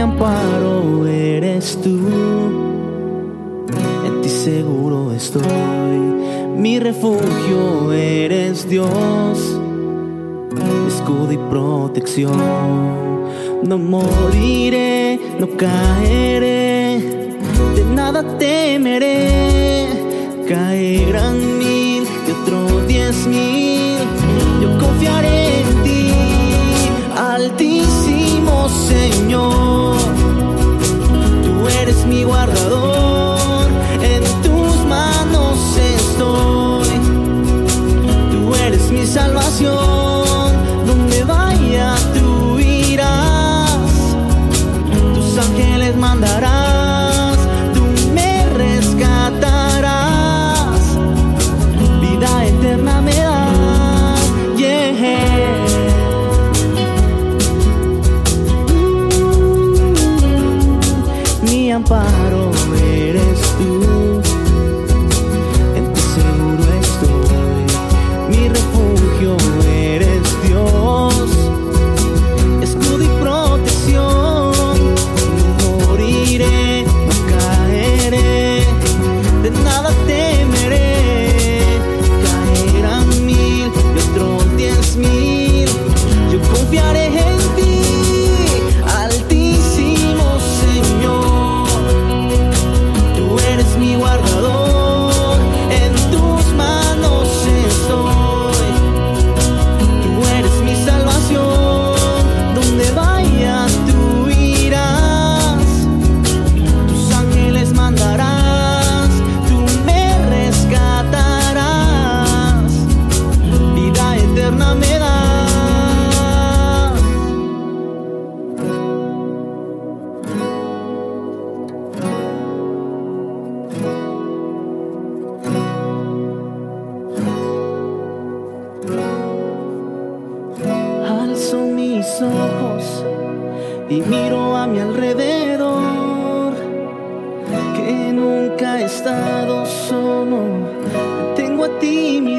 amparo eres tú, en ti seguro estoy, mi refugio eres Dios, escudo y protección. No moriré, no caeré, de nada temeré, caerán mil y otro diez mil, mi amparo eres tú. En ti, Señor. ojos y miro a mi alrededor, que nunca he estado solo, tengo a ti mi